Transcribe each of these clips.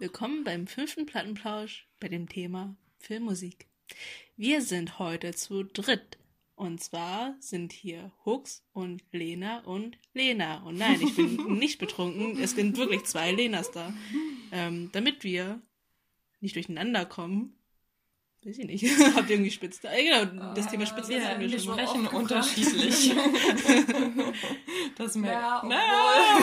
Willkommen beim fünften Plattenplausch bei dem Thema Filmmusik. Wir sind heute zu dritt. Und zwar sind hier Hux und Lena und Lena. Und nein, ich bin nicht betrunken. Es sind wirklich zwei Lenas da. Ähm, damit wir nicht durcheinander kommen, weiß ich nicht. Habt ihr irgendwie spitz da? Äh, genau, das Thema Spitze wir, haben wir wir schon mal. sprechen unterschiedlich. das merkt Ja, Ja.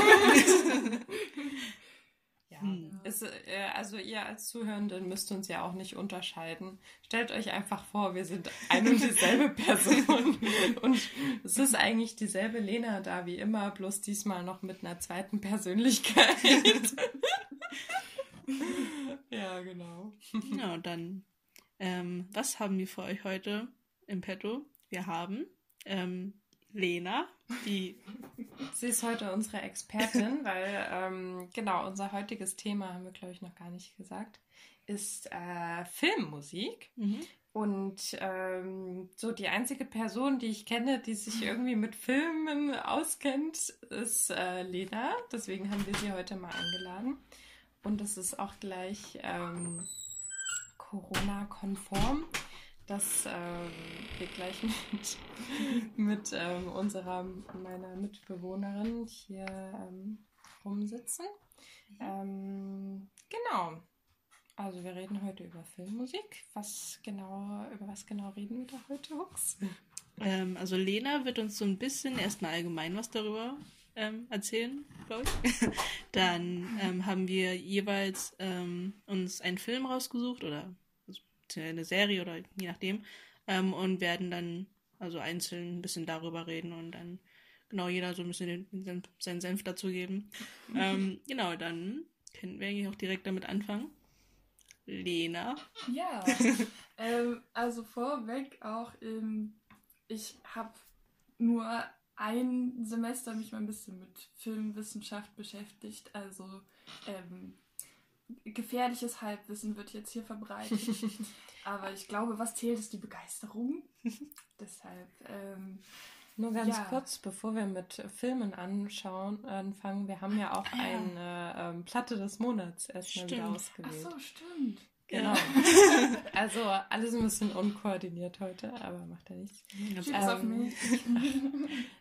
Es, äh, also ihr als Zuhörenden müsst uns ja auch nicht unterscheiden. Stellt euch einfach vor, wir sind ein und dieselbe Person. und es ist eigentlich dieselbe Lena da wie immer, bloß diesmal noch mit einer zweiten Persönlichkeit. ja, genau. Und dann, ähm, was haben wir für euch heute im Petto? Wir haben ähm, Lena, die Sie ist heute unsere Expertin, weil ähm, genau unser heutiges Thema haben wir glaube ich noch gar nicht gesagt, ist äh, Filmmusik. mhm. Und ähm, so die einzige Person, die ich kenne, die sich irgendwie mit Filmen auskennt, ist äh, Lena. Deswegen haben wir sie heute mal eingeladen. Und es ist auch gleich ähm, Corona-konform, dass ähm, wir gleich mit, mit ähm, unserer, meiner Mitbewohnerin hier ähm, rumsitzen. Ähm, genau. Also wir reden heute über Filmmusik. Was genau, über was genau reden wir da heute, Hux? Ähm, also Lena wird uns so ein bisschen erstmal allgemein was darüber ähm, erzählen, glaube ich. Dann haben wir jeweils uns einen Film rausgesucht oder eine Serie oder je nachdem ähm, und werden dann also einzeln ein bisschen darüber reden und dann genau jeder so ein bisschen den, den, seinen Senf dazu geben. ähm, genau, dann können wir eigentlich auch direkt damit anfangen. Lena. Ja, ähm, also vorweg auch, ähm, ich habe nur ein Semester mich mal ein bisschen mit Filmwissenschaft beschäftigt. Also ähm, gefährliches Halbwissen wird jetzt hier verbreitet. Aber ich glaube, was zählt, ist die Begeisterung. Deshalb, ähm, Nur ganz Ja. kurz, bevor wir mit Filmen anschauen, anfangen, wir haben ja auch Ah, ja. eine ähm, Platte des Monats erstmal wieder Stimmt. ach ausgewählt. so, stimmt. Genau. also alles ein bisschen unkoordiniert heute, aber macht ja nichts. Ähm, auf mich.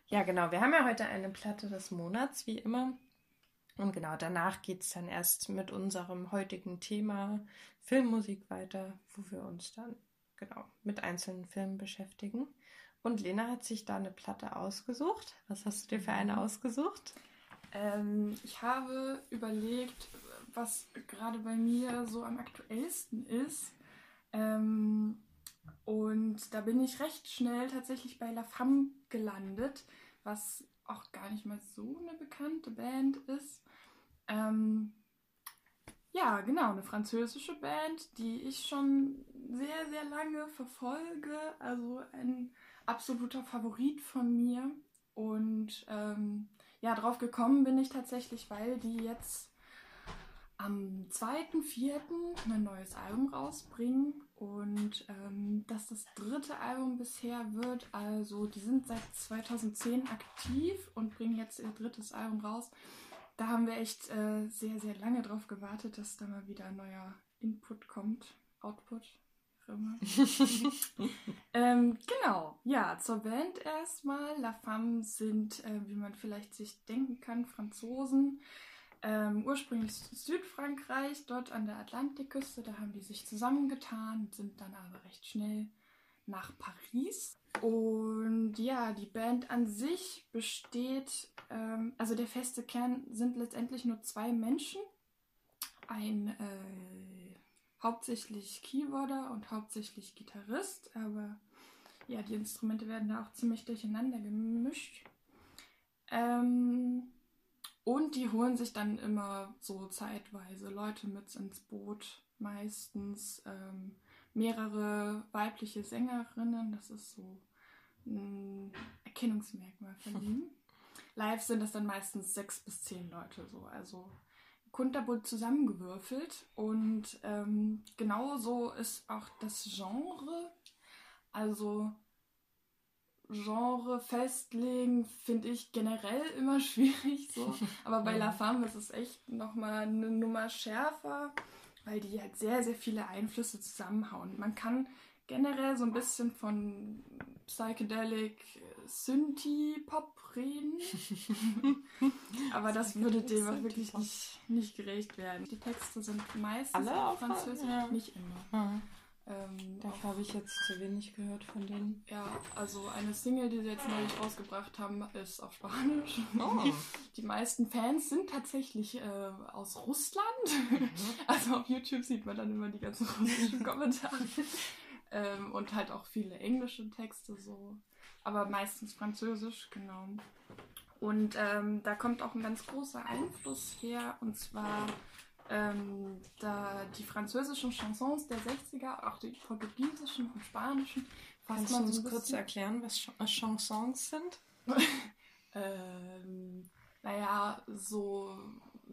Ja, genau. Wir haben ja heute eine Platte des Monats, wie immer. Und genau, danach geht es dann erst mit unserem heutigen Thema Filmmusik weiter, wo wir uns dann genau mit einzelnen Filmen beschäftigen. Und Lena hat sich da eine Platte ausgesucht. Was hast du dir für eine ausgesucht? Ähm, ich habe überlegt, was gerade bei mir so am aktuellsten ist. Ähm, und da bin ich recht schnell tatsächlich bei La Femme gelandet, was auch gar nicht mal so eine bekannte Band ist. Ähm, ja, genau, eine französische Band, die ich schon sehr, sehr lange verfolge. Also ein absoluter Favorit von mir. Und ähm, ja, drauf gekommen bin ich tatsächlich, weil die jetzt am 2.4. ein neues Album rausbringen und ähm, das das dritte Album bisher wird. Also die sind seit 2010 aktiv und bringen jetzt ihr drittes Album raus. Da haben wir echt äh, sehr, sehr lange drauf gewartet, dass da mal wieder ein neuer Input kommt. Output. ähm, genau, ja, zur Band erstmal. La Femme sind, äh, wie man vielleicht sich denken kann, Franzosen. Ähm, ursprünglich Südfrankreich, dort an der Atlantikküste. Da haben die sich zusammengetan, sind dann aber recht schnell nach Paris. Und ja, die Band an sich besteht, ähm, also der feste Kern sind letztendlich nur zwei Menschen. Ein äh, hauptsächlich Keyboarder und hauptsächlich Gitarrist, aber ja, die Instrumente werden da auch ziemlich durcheinander gemischt. Ähm, und die holen sich dann immer so zeitweise Leute mit ins Boot, meistens ähm, mehrere weibliche Sängerinnen, das ist so ein Erkennungsmerkmal von ihnen. Live sind das dann meistens sechs bis zehn Leute so, also kunterbunt zusammengewürfelt und ähm, genauso ist auch das Genre. Also Genre festlegen, finde ich generell immer schwierig so. Aber bei La Femme ist es echt nochmal eine Nummer schärfer, weil die halt sehr, sehr viele Einflüsse zusammenhauen. Man kann generell so ein bisschen von Psychedelic Synthie-Pop reden. Aber das würde dem auch wirklich nicht, nicht gerecht werden. Die Texte sind meistens Alle auf Französisch, ja. nicht immer. Hm. Ähm, Da habe ich jetzt zu wenig gehört von denen. ja, also eine Single, die sie jetzt neulich rausgebracht haben, ist auf Spanisch. Oh. Die meisten Fans sind tatsächlich äh, aus Russland. Also auf YouTube sieht man dann immer die ganzen russischen Kommentare. ähm, und halt auch viele englische Texte so. Aber meistens Französisch, genau. Und ähm, da kommt auch ein ganz großer Einfluss her. Und zwar ähm, da die französischen Chansons der 60er, auch die portugiesischen und spanischen, Kannst du uns kurz erklären, was Ch was Chansons sind? ähm, naja, so,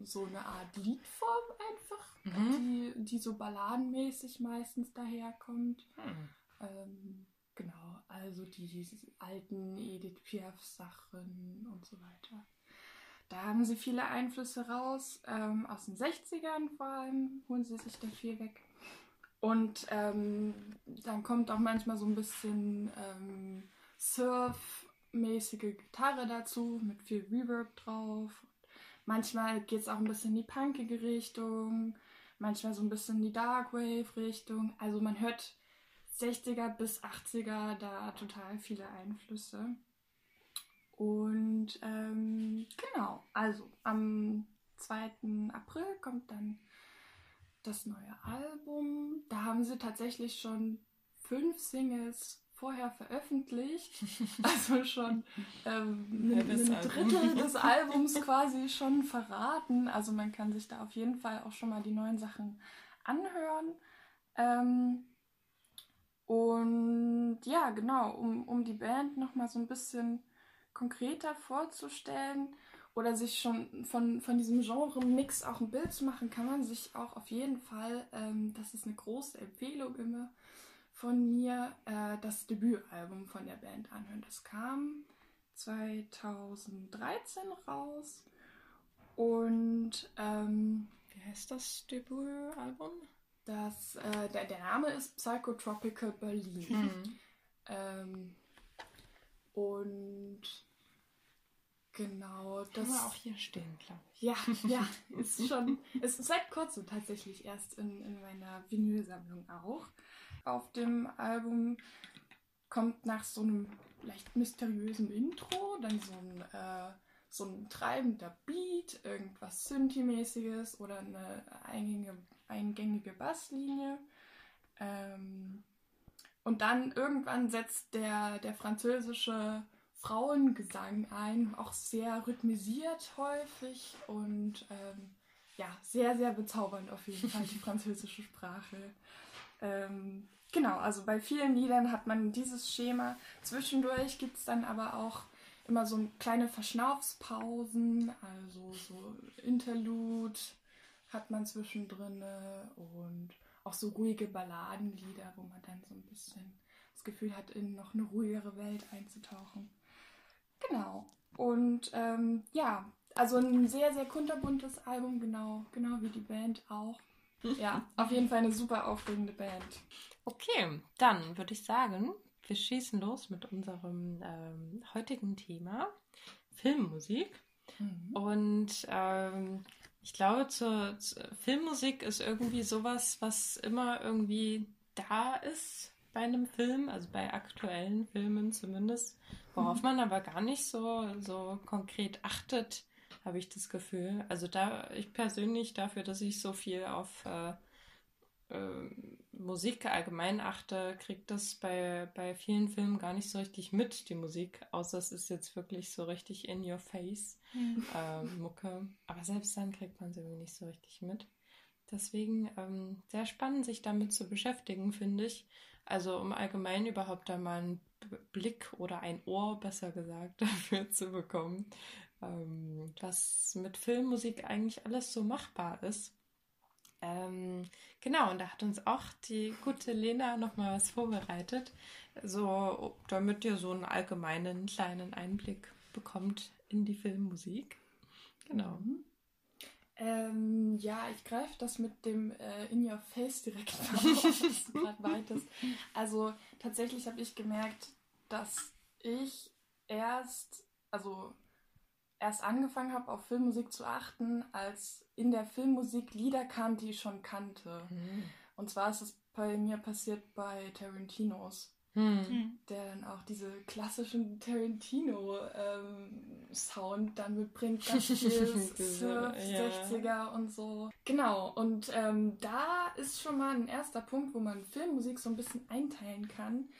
so eine Art Liedform einfach, Mhm. die, die so balladenmäßig meistens daherkommt. Hm. Ähm, genau, also die, die alten Edith Piaf-Sachen und so weiter. Da haben sie viele Einflüsse raus, ähm, aus den 60ern vor allem, holen sie sich da viel weg. Und ähm, dann kommt auch manchmal so ein bisschen ähm, Surf-mäßige Gitarre dazu, mit viel Reverb drauf. Manchmal geht es auch ein bisschen in die punkige Richtung, manchmal so ein bisschen in die Darkwave-Richtung. Also man hört 60er bis 80er da total viele Einflüsse. Und ähm, genau, also am 2. April kommt dann das neue Album. Da haben sie tatsächlich schon fünf Singles vorher veröffentlicht. Also schon ähm, ein, Halbes ein Album. Drittel des Albums quasi schon verraten. Also man kann sich da auf jeden Fall auch schon mal die neuen Sachen anhören. Ähm, und ja, genau, um, um die Band nochmal so ein bisschen konkreter vorzustellen oder sich schon von, von diesem Genre-Mix auch ein Bild zu machen, kann man sich auch auf jeden Fall, ähm, das ist eine große Empfehlung immer von mir, äh, das Debütalbum von der Band anhören. Das kam 2013 raus und ähm, Wie heißt das Debütalbum? das, äh, der, der Name ist Psychotropical Berlin. Hm. Ähm, und genau, Das haben wir auch hier stehen, glaube ich. Ja, ja, ist schon. Es ist seit kurzem tatsächlich erst in, in meiner Vinylsammlung auch. Auf dem Album kommt nach so einem leicht mysteriösen Intro dann so ein, äh, so ein treibender Beat, irgendwas Synthi-mäßiges oder eine eingängige, eingängige Basslinie. Ähm, und dann irgendwann setzt der, der französische Frauengesang ein, auch sehr rhythmisiert häufig und ähm, ja, sehr, sehr bezaubernd auf jeden Fall die französische Sprache. Ähm, genau, also bei vielen Liedern hat man dieses Schema. Zwischendurch gibt es dann aber auch immer so kleine Verschnaufspausen, also so Interlude hat man zwischendrin und auch so ruhige Balladenlieder, wo man dann so ein bisschen das Gefühl hat, in noch eine ruhigere Welt einzutauchen. Genau. Und ähm, ja, also ein sehr, sehr kunterbuntes Album, genau, genau wie die Band auch. Ja, auf jeden Fall eine super aufregende Band. Okay, dann würde ich sagen, wir schießen los mit unserem ähm, heutigen Thema Filmmusik. Und ähm, ich glaube, zur, zur Filmmusik ist irgendwie sowas, was immer irgendwie da ist bei einem Film, also bei aktuellen Filmen zumindest, worauf man aber gar nicht so, so konkret achtet, habe ich das Gefühl. Also da, ich persönlich dafür, dass ich so viel auf äh, äh, Musik allgemein achte, kriegt das bei, bei vielen Filmen gar nicht so richtig mit, die Musik, außer es ist jetzt wirklich so richtig in your face äh, Mucke. Aber selbst dann kriegt man sie nicht so richtig mit. Deswegen ähm, sehr spannend, sich damit zu beschäftigen, finde ich. Also um allgemein überhaupt da mal einen Blick oder ein Ohr, besser gesagt, dafür zu bekommen, ähm, was mit Filmmusik eigentlich alles so machbar ist. Ähm, genau, und da hat uns auch die gute Lena nochmal was vorbereitet, so damit ihr so einen allgemeinen kleinen Einblick bekommt in die Filmmusik. Genau. Mhm. Ähm, ja, ich greife das mit dem äh, In Your Face direkt auf, was du gerade meintest. Also tatsächlich habe ich gemerkt, dass ich erst, also erst angefangen habe, auf Filmmusik zu achten, als in der Filmmusik Lieder kamen, die ich schon kannte. Mhm. Und zwar ist es bei mir passiert bei Tarantinos, Hm. der dann auch diese klassischen Tarantino-Sound dann mitbringt, ganz viel Surf, ja. 60er und so. Genau, und ähm, da ist schon mal ein erster Punkt, wo man Filmmusik so ein bisschen einteilen kann.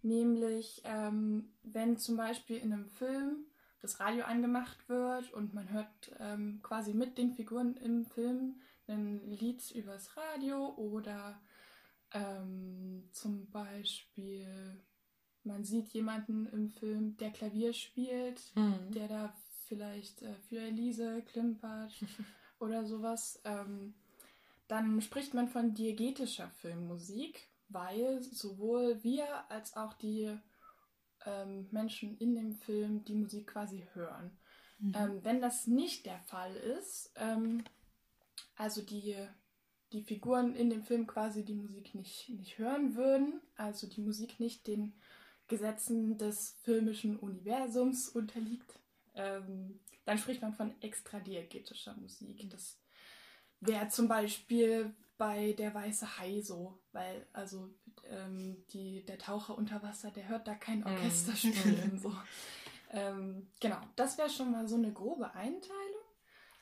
Nämlich, ähm, wenn zum Beispiel in einem Film das Radio angemacht wird und man hört ähm, quasi mit den Figuren im Film ein Lied übers Radio oder ähm, zum Beispiel man sieht jemanden im Film, der Klavier spielt, Hm. der da vielleicht äh, für Elise klimpert oder sowas. Ähm, dann spricht man von diegetischer Filmmusik, weil sowohl wir als auch die ähm, Menschen in dem Film die Musik quasi hören. Mhm. Ähm, wenn das nicht der Fall ist, ähm, also die, die Figuren in dem Film quasi die Musik nicht, nicht hören würden, also die Musik nicht den Gesetzen des filmischen Universums unterliegt, ähm, dann spricht man von extradiegetischer Musik. Das wäre zum Beispiel bei Der Weiße Hai so, weil also ähm, die, der Taucher unter Wasser, der hört da kein Orchester Mhm. spielen. so. ähm, genau, das wäre schon mal so eine grobe Einteilung.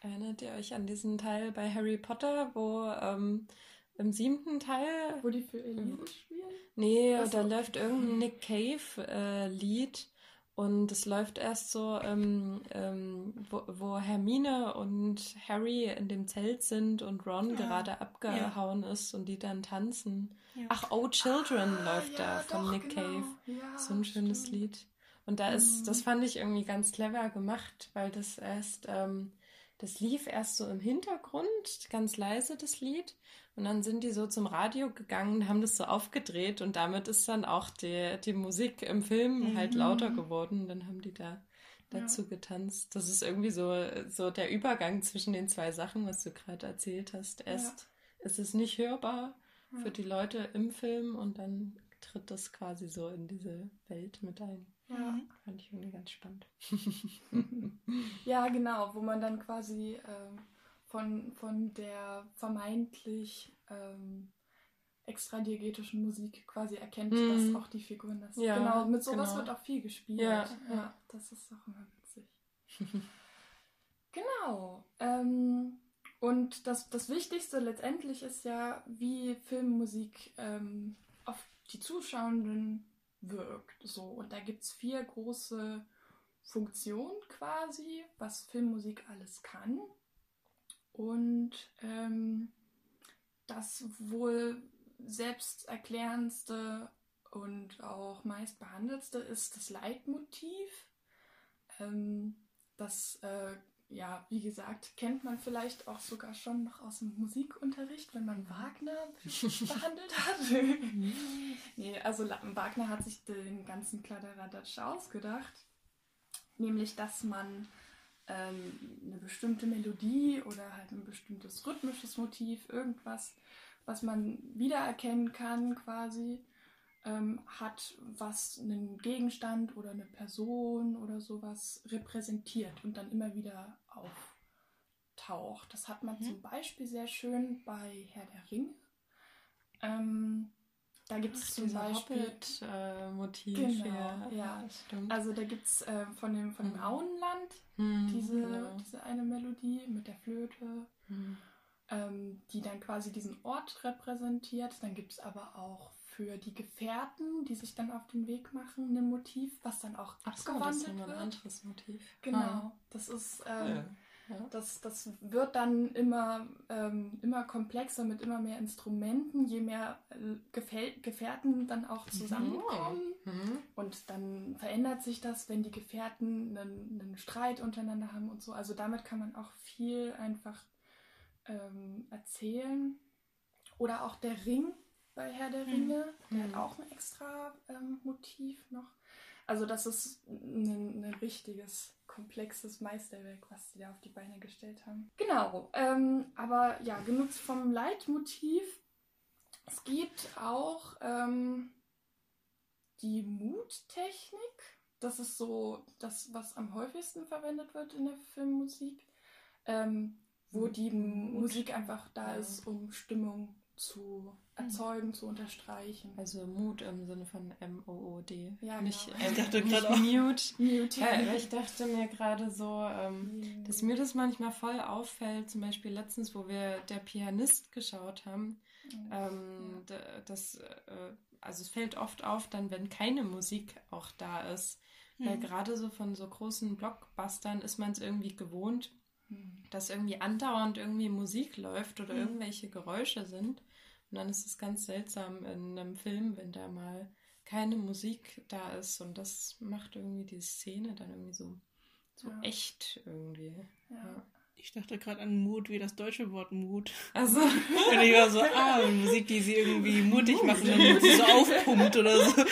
Erinnert ihr euch an diesen Teil bei Harry Potter, wo ähm, im siebten Teil, Wo die für Elise spielen? nee, da läuft irgendein Nick Cave-Lied und es läuft erst so, ähm, ähm, wo, wo Hermine und Harry in dem Zelt sind und Ron Ah, gerade abgehauen ist und die dann tanzen. Ja. Ach, Oh Children Ah, läuft da ja, von doch, Nick genau. Cave. Ja, So ein schönes stimmt. Lied. Und da ist, Mhm. das fand ich irgendwie ganz clever gemacht, weil das erst, ähm, das lief erst so im Hintergrund, ganz leise, das Lied. Und dann sind die so zum Radio gegangen, haben das so aufgedreht und damit ist dann auch die, die Musik im Film halt Mhm. lauter geworden. Dann haben die da dazu getanzt. Das ist irgendwie so, so der Übergang zwischen den zwei Sachen, was du gerade erzählt hast. Erst ist es nicht hörbar für Ja. die Leute im Film und dann tritt das quasi so in diese Welt mit ein. Ja. Fand ich irgendwie ganz spannend. ja, genau, wo man dann quasi ähm, von, von der vermeintlich ähm, extradiegetischen Musik quasi erkennt, Mhm. dass auch die Figuren das. Ja, genau, mit sowas genau. wird auch viel gespielt. Ja, ja. das ist auch immer witzig. genau. Ähm, und das, das Wichtigste letztendlich ist ja, wie Filmmusik ähm, auf die Zuschauenden wirkt. So, und da gibt es vier große Funktionen quasi, was Filmmusik alles kann. Und ähm, das wohl selbsterklärendste und auch meist behandeltste ist das Leitmotiv. Ähm, das, äh, ja, wie gesagt, kennt man vielleicht auch sogar schon noch aus dem Musikunterricht, wenn man Wagner behandelt hat. nee, also Wagner hat sich den ganzen Kladderadatsch ausgedacht. Nämlich, dass man eine bestimmte Melodie oder halt ein bestimmtes rhythmisches Motiv, irgendwas, was man wiedererkennen kann quasi, ähm, hat, was einen Gegenstand oder eine Person oder sowas repräsentiert und dann immer wieder auftaucht. Das hat man Mhm. zum Beispiel sehr schön bei Herr der Ringe. Ähm, da gibt es zum Beispiel Hobbit-Motiv. Genau, ja, ja. das stimmt. also da gibt es äh, von dem, von dem Mhm. Auenland Hm, diese, genau. diese eine Melodie mit der Flöte, Hm. ähm, die dann quasi diesen Ort repräsentiert. Dann gibt es aber auch für die Gefährten, die sich dann auf den Weg machen, ein Motiv, was dann auch Ach so, das ist abgewandelt nochmal ein wird. anderes Motiv. Genau, Ah, das ist ähm, Ja. Das, das wird dann immer, ähm, immer komplexer mit immer mehr Instrumenten, je mehr äh, Gefäl Gefährten dann auch zusammenkommen. Mhm. Und dann verändert sich das, wenn die Gefährten einen, einen Streit untereinander haben und so. Also damit kann man auch viel einfach ähm, erzählen. Oder auch der Ring bei Herr der Mhm. Ringe, der Mhm. hat auch ein extra ähm, Motiv noch. Also das ist ein, ein richtiges, komplexes Meisterwerk, was sie da auf die Beine gestellt haben. Genau, ähm, aber ja, genug vom Leitmotiv. Es gibt auch ähm, die Muttechnik. Das ist so das, was am häufigsten verwendet wird in der Filmmusik. Ähm, wo die Mut. Musik einfach da Ja. ist, um Stimmung zu erzeugen, zu unterstreichen. Also Mut im Sinne von M-O-O-D. Ja, nicht, genau. ähm, Ich dachte nicht gerade auch- Mute. Mute. Ja, ich dachte mir gerade so, ähm, dass mir das manchmal voll auffällt, zum Beispiel letztens, wo wir Der Pianist geschaut haben, ähm, d- das, äh, also es fällt oft auf, dann wenn keine Musik auch da ist, weil Mhm. gerade so von so großen Blockbustern ist man es irgendwie gewohnt, Hm. dass irgendwie andauernd irgendwie Musik läuft oder Mhm. irgendwelche Geräusche sind. Und dann ist es ganz seltsam in einem Film, wenn da mal keine Musik da ist. Und das macht irgendwie die Szene dann irgendwie so, so Ja. echt irgendwie. Ja. Ich dachte gerade an Mut wie das deutsche Wort Mut. Also, Und ich war so, ah, Musik, die sie irgendwie mutig machen, damit sie so aufpumpt oder so.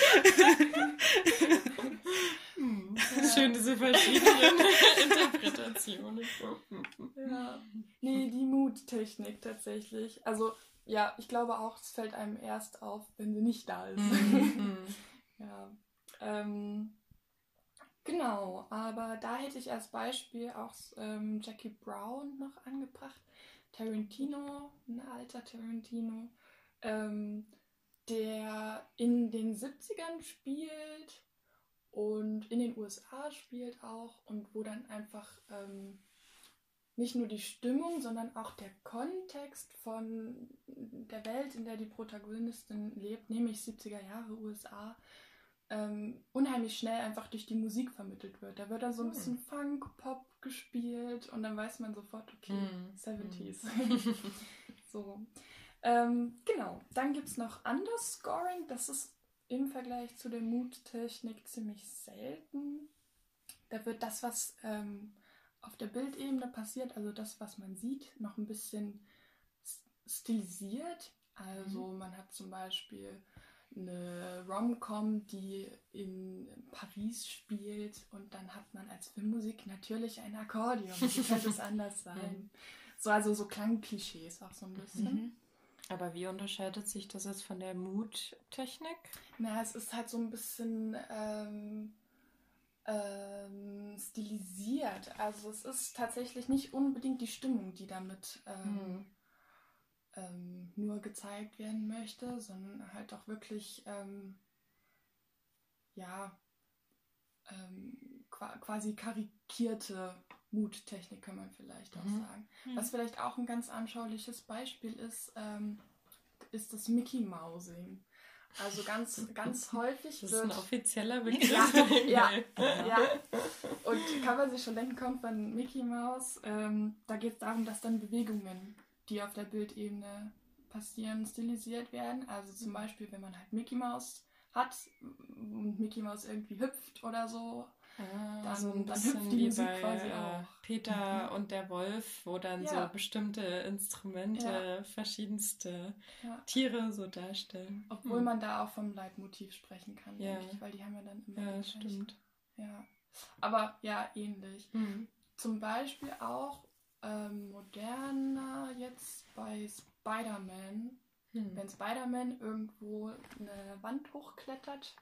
hm, schön diese verschiedenen Interpretationen. Ja. Nee, die Muttechnik tatsächlich. Also, ja, ich glaube auch, es fällt einem erst auf, wenn sie nicht da ist. Mhm. ja. Ähm, genau, aber da hätte ich als Beispiel auch ähm, Jackie Brown noch angebracht. Tarantino, ein alter Tarantino, ähm, der in den 70ern spielt und in den USA spielt auch und wo dann einfach ähm, nicht nur die Stimmung, sondern auch der Kontext von der Welt, in der die Protagonistin lebt, nämlich 70er Jahre USA, ähm, unheimlich schnell einfach durch die Musik vermittelt wird. Da wird dann so ein Hm. bisschen Funk, Pop gespielt und dann weiß man sofort, okay, Hm. 70s. so. Ähm, genau. Dann gibt es noch Underscoring. Das ist im Vergleich zu der Mood-Technik ziemlich selten. Da wird das, was ähm, auf der Bildebene passiert, also das, was man sieht, noch ein bisschen stilisiert. Also man hat zum Beispiel eine Rom-Com, die in Paris spielt und dann hat man als Filmmusik natürlich ein Akkordeon. Wie könnte es anders sein? So, also so Klangklischees auch so ein bisschen. Mhm. Aber wie unterscheidet sich das jetzt von der Mood-Technik? Na, es ist halt so ein bisschen ähm, ähm, stilisiert. Also es ist tatsächlich nicht unbedingt die Stimmung, die damit ähm, Hm. ähm, nur gezeigt werden möchte, sondern halt auch wirklich, ähm, ja, ähm, qua quasi karikierte Muttechnik, kann man vielleicht auch Mhm. sagen. Was vielleicht auch ein ganz anschauliches Beispiel ist, ähm, ist das Mickey Mousing. Also ganz, ganz häufig Das ist ein wird offizieller Begriff. Ja, ja. ja. Und kann man sich schon denken, kommt von Mickey Mouse. Ähm, da geht es darum, dass dann Bewegungen, die auf der Bildebene passieren, stilisiert werden. Also zum Beispiel, wenn man halt Mickey Mouse hat und Mickey Mouse irgendwie hüpft oder so. Ah, Dann- so ein bisschen wie bei quasi äh, auch. Peter und der Wolf, wo dann Ja. so bestimmte Instrumente verschiedenste Ja. Tiere so darstellen. Obwohl Hm. man da auch vom Leitmotiv sprechen kann, Ja. denke ich, weil die haben ja dann immer. Ja, das Gleiche. stimmt. Ja. Aber ja, ähnlich. Hm. Zum Beispiel auch ähm, moderner jetzt bei Spider-Man. Hm. Wenn Spider-Man irgendwo eine Wand hochklettert,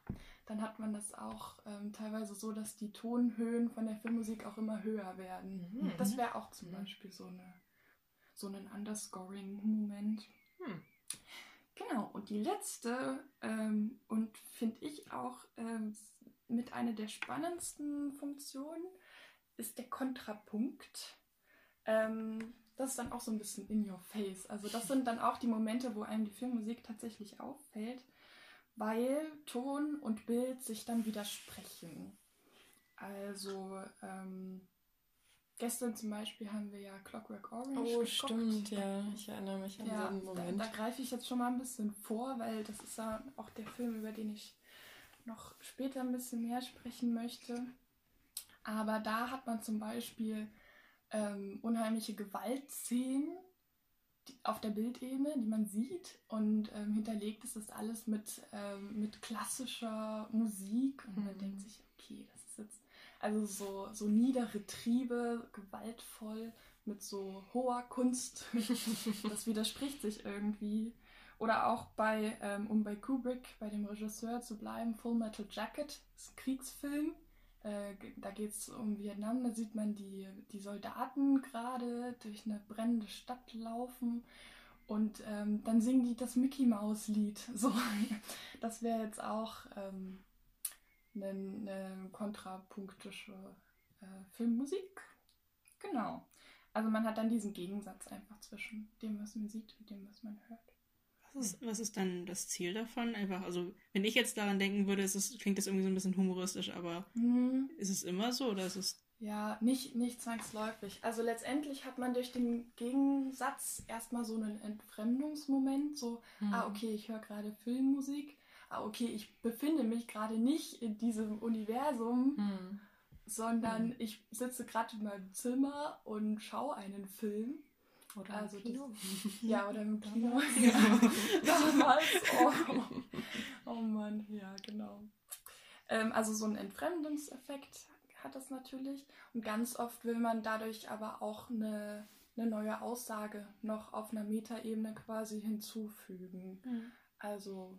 dann hat man das auch ähm, teilweise so, dass die Tonhöhen von der Filmmusik auch immer höher werden. Mhm. Das wäre auch zum Mhm. Beispiel so, eine, so ein Underscoring-Moment. Hm. Genau, und die letzte ähm, und finde ich auch ähm, mit einer der spannendsten Funktionen ist der Kontrapunkt. Ähm, das ist dann auch so ein bisschen in your face. Also das sind dann auch die Momente, wo einem die Filmmusik tatsächlich auffällt, weil Ton und Bild sich dann widersprechen. Also ähm, gestern zum Beispiel haben wir ja Clockwork Orange Oh, geguckt. stimmt, ja. Ich erinnere mich an Ja, so einen da, Moment. da greife ich jetzt schon mal ein bisschen vor, weil das ist ja auch der Film, über den ich noch später ein bisschen mehr sprechen möchte. Aber da hat man zum Beispiel ähm, unheimliche Gewaltszenen auf der Bildebene, die man sieht. Und ähm, hinterlegt ist das alles mit, ähm, mit klassischer Musik. Und man Mhm. denkt sich, okay, das ist jetzt also so, so niedere Triebe, gewaltvoll, mit so hoher Kunst. das widerspricht sich irgendwie. Oder auch bei, ähm, um bei Kubrick, bei dem Regisseur zu bleiben, Full Metal Jacket, ist ein Kriegsfilm. Äh, da geht es um Vietnam, da sieht man die, die Soldaten gerade durch eine brennende Stadt laufen. Und ähm, dann singen die das Mickey Mouse Lied. So, das wäre jetzt auch ähm, eine, eine kontrapunktische äh, Filmmusik. Genau. Also man hat dann diesen Gegensatz einfach zwischen dem, was man sieht und dem, was man hört. Was ist, was ist dann das Ziel davon? Einfach, also, wenn ich jetzt daran denken würde, ist es, klingt das irgendwie so ein bisschen humoristisch, aber Hm, ist es immer so oder ist es. Ja, nicht, nicht zwangsläufig. Also letztendlich hat man durch den Gegensatz erstmal so einen Entfremdungsmoment, so, Mhm. ah, okay, ich höre gerade Filmmusik, ah, okay, ich befinde mich gerade nicht in diesem Universum, Hm. sondern ich sitze gerade in meinem Zimmer und schaue einen Film. Oder Also also Kino. Ja, oder im Kino. Ja. Damals. Oh. oh Mann, ja, genau. Ähm, also so ein Entfremdungseffekt hat das natürlich. Und ganz oft will man dadurch aber auch eine, eine neue Aussage noch auf einer Metaebene quasi hinzufügen. Also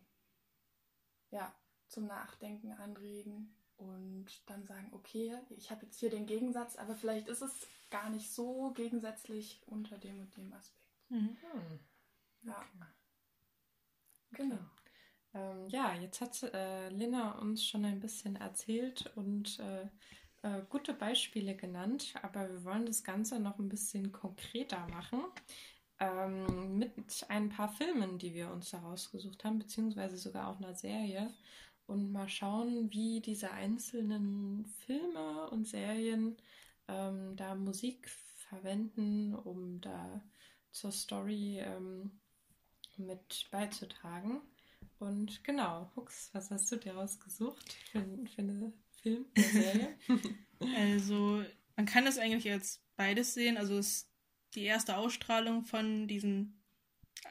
ja, zum Nachdenken anregen und dann sagen, okay, ich habe jetzt hier den Gegensatz, aber vielleicht ist es gar nicht so gegensätzlich unter dem und dem Aspekt. Mhm. Hm. Ja, Okay. genau. Ähm, ja, jetzt hat äh, Lina uns schon ein bisschen erzählt und äh, äh, gute Beispiele genannt, aber wir wollen das Ganze noch ein bisschen konkreter machen. Ähm, mit ein paar Filmen, die wir uns da rausgesucht haben, beziehungsweise sogar auch einer Serie. Und mal schauen, wie diese einzelnen Filme und Serien ähm, da Musik verwenden, um da zur Story ähm, mit beizutragen. Und genau, Hux, was hast du dir rausgesucht für, für eine Film oder Serie? Also, man kann das eigentlich als beides sehen. Also, es die erste Ausstrahlung von diesen,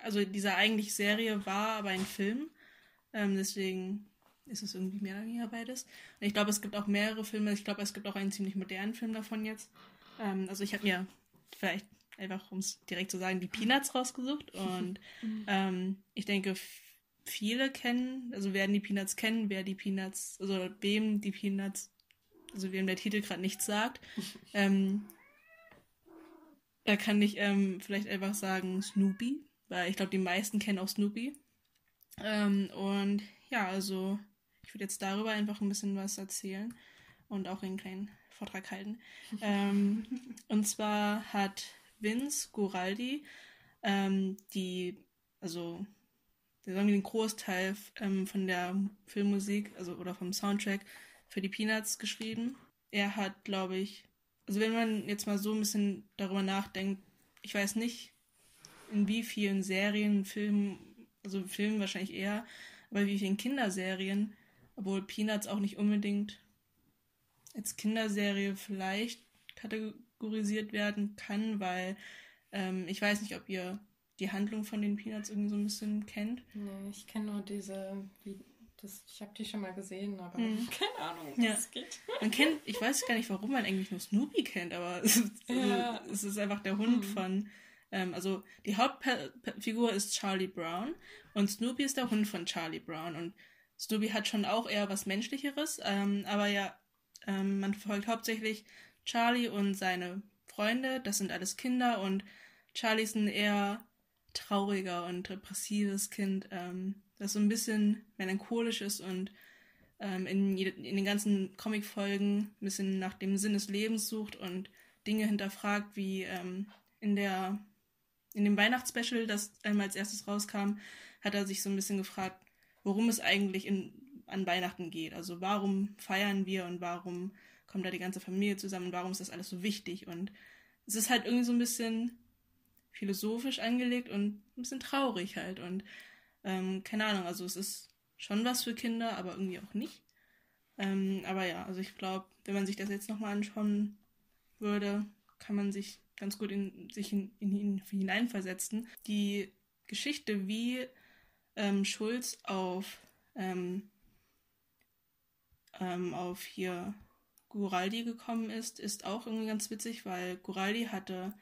also dieser eigentlich Serie war aber ein Film. Ähm, deswegen ist es irgendwie mehr oder weniger beides. Und ich glaube, es gibt auch mehrere Filme. Ich glaube, es gibt auch einen ziemlich modernen Film davon jetzt. Ähm, also, ich habe mir vielleicht einfach, um es direkt zu sagen, die Peanuts rausgesucht. Und ähm, ich denke, viele kennen, also werden die Peanuts kennen, wer die Peanuts, also wem die Peanuts also wem der Titel gerade nichts sagt, ähm, da kann ich ähm, vielleicht einfach sagen Snoopy, weil ich glaube, die meisten kennen auch Snoopy. Ähm, und ja, also ich würde jetzt darüber einfach ein bisschen was erzählen und auch einen kleinen Vortrag halten. ähm, und zwar hat Vince Guraldi ähm, die, also sagen wir den Großteil ähm, von der Filmmusik, also oder vom Soundtrack für die Peanuts geschrieben. Er hat, glaube ich, also wenn man jetzt mal so ein bisschen darüber nachdenkt, ich weiß nicht, in wie vielen Serien, Filmen, also Filmen wahrscheinlich eher, aber wie vielen Kinderserien, obwohl Peanuts auch nicht unbedingt als Kinderserie vielleicht kategorisiert werden kann, weil ähm, ich weiß nicht, ob ihr die Handlung von den Peanuts irgendwie so ein bisschen kennt. nee, ich kenne nur diese, wie, das, ich habe die schon mal gesehen, aber Mhm. keine Ahnung, wie Ja. es geht. Man kennt, ich weiß gar nicht, warum man eigentlich nur Snoopy kennt, aber es ist, also, Ja. es ist einfach der Hund Mhm. von, ähm, also die Hauptfigur ist Charlie Brown und Snoopy ist der Hund von Charlie Brown und Snoopy hat schon auch eher was Menschlicheres, ähm, aber ja, ähm, man verfolgt hauptsächlich Charlie und seine Freunde, das sind alles Kinder und Charlie ist ein eher trauriger und depressives Kind, ähm, das so ein bisschen melancholisch ist und ähm, in, in den ganzen Comicfolgen ein bisschen nach dem Sinn des Lebens sucht und Dinge hinterfragt, wie ähm, in der in dem Weihnachtsspecial, das einmal als erstes rauskam, hat er sich so ein bisschen gefragt, worum es eigentlich in, an Weihnachten geht. Also warum feiern wir und warum kommt da die ganze Familie zusammen und warum ist das alles so wichtig? Und es ist halt irgendwie so ein bisschen philosophisch angelegt und ein bisschen traurig halt. Und ähm, keine Ahnung, also es ist schon was für Kinder, aber irgendwie auch nicht. Ähm, aber ja, also ich glaube, wenn man sich das jetzt nochmal anschauen würde, kann man sich ganz gut in sich in, in ihn hineinversetzten. Die Geschichte, wie ähm, Schulz auf, ähm, ähm, auf hier Guraldi gekommen ist, ist auch irgendwie ganz witzig, weil Guraldi hatte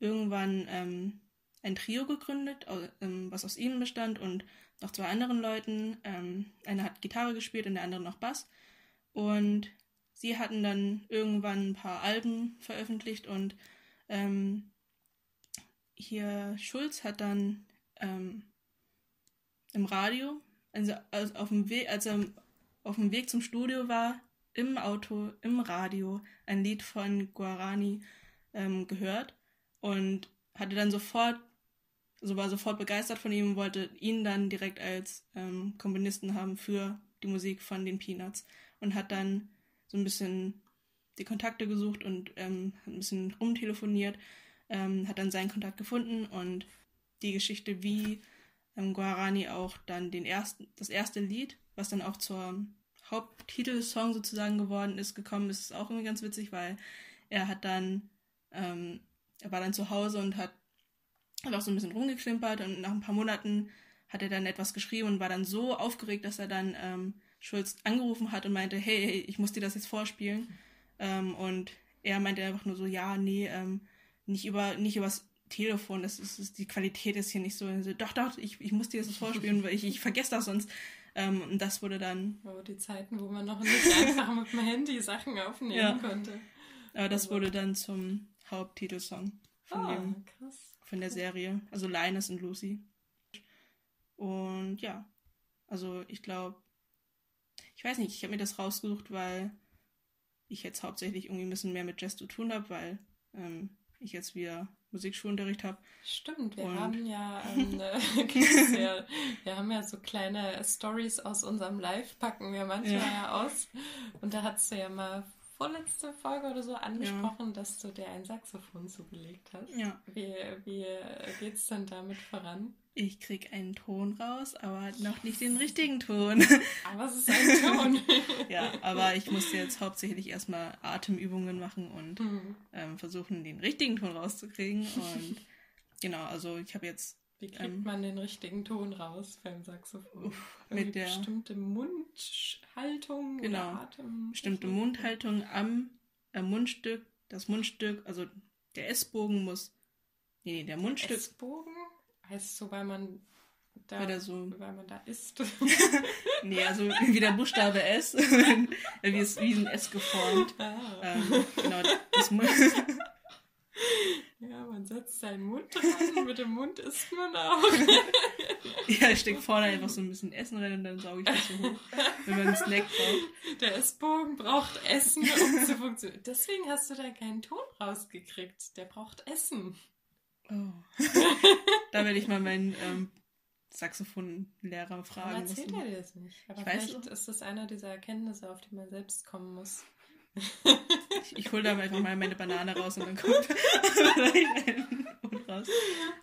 irgendwann ähm, ein Trio gegründet, ähm, was aus ihnen bestand und noch zwei anderen Leuten. Ähm, einer hat Gitarre gespielt und der andere noch Bass. Und sie hatten dann irgendwann ein paar Alben veröffentlicht und ähm, hier Schulz hat dann ähm, im Radio, also, also auf dem Weg, als er auf dem Weg zum Studio war, im Auto, im Radio ein Lied von Guarani ähm, gehört und hatte dann sofort, also war sofort begeistert von ihm und wollte ihn dann direkt als ähm, Komponisten haben für die Musik von den Peanuts und hat dann so ein bisschen die Kontakte gesucht und ähm, ein bisschen rumtelefoniert, ähm, hat dann seinen Kontakt gefunden und die Geschichte, wie ähm, Guarani auch dann den ersten, das erste Lied, was dann auch zur Haupttitelsong sozusagen geworden ist, gekommen ist, ist auch irgendwie ganz witzig, weil er hat dann, ähm, er war dann zu Hause und hat, hat auch so ein bisschen rumgeklimpert und nach ein paar Monaten hat er dann etwas geschrieben und war dann so aufgeregt, dass er dann ähm, Schulz angerufen hat und meinte, hey, hey, ich muss dir das jetzt vorspielen. Ähm, und er meinte einfach nur so, ja, nee, ähm, nicht über, nicht übers Telefon, das ist, ist, die Qualität ist hier nicht so. so doch, doch, ich, ich muss dir das vorspielen, weil ich, ich vergesse das sonst. Ähm, und das wurde dann. Oh, die Zeiten, wo man noch nicht einfach mit dem Handy Sachen aufnehmen ja. konnte. Aber das also. wurde dann zum Haupttitelsong von, oh, dem, krass. von der Serie. Also Linus und Lucy. Und ja, also ich glaube, ich weiß nicht, ich habe mir das rausgesucht, weil ich jetzt hauptsächlich irgendwie ein bisschen mehr mit Jazz zu tun habe, weil ähm, ich jetzt wieder Musikschulunterricht habe. Stimmt, wir und haben ja, ähm, wir, wir, haben ja so kleine Stories aus unserem Live, packen wir manchmal ja, ja aus. Und da hast du ja mal vorletzte Folge oder so angesprochen, ja. dass du dir ein Saxophon zugelegt hast. Ja. Wie, wie geht's denn damit voran? Ich krieg einen Ton raus, aber noch nicht den richtigen Ton. Aber es ist ein Ton. ja, aber ich musste jetzt hauptsächlich erstmal Atemübungen machen und mhm. ähm, versuchen, den richtigen Ton rauszukriegen. Und genau, also ich habe jetzt. Wie kriegt ähm, man den richtigen Ton raus beim Saxophon? Mit der bestimmte Mundhaltung genau, Atem. Bestimmte Mundhaltung am äh, Mundstück. Das Mundstück, also der S-Bogen muss. Nee, nee, der Mundstück. S-Bogen? Heißt so, weil man da, weil, so, weil man da isst. nee, also wie der Buchstabe S, wie, es, wie ein S geformt. Ah. Ähm, genau, das muss. Ja, man setzt seinen Mund dran, mit dem Mund isst man auch. ja, ich stecke vorne einfach so ein bisschen Essen rein und dann sauge ich das so hoch, wenn man einen Snack braucht. Der Essbogen braucht Essen, um zu funktionieren. Deswegen hast du da keinen Ton rausgekriegt. Der braucht Essen. Oh. da werde ich mal meinen ähm, Saxophonlehrer fragen. Aber erzählt er dir das nicht. Aber ich vielleicht weiß ist das einer dieser Erkenntnisse, auf die man selbst kommen muss. Ich, ich hole da einfach mal meine Banane raus und dann kommt vielleicht ein raus.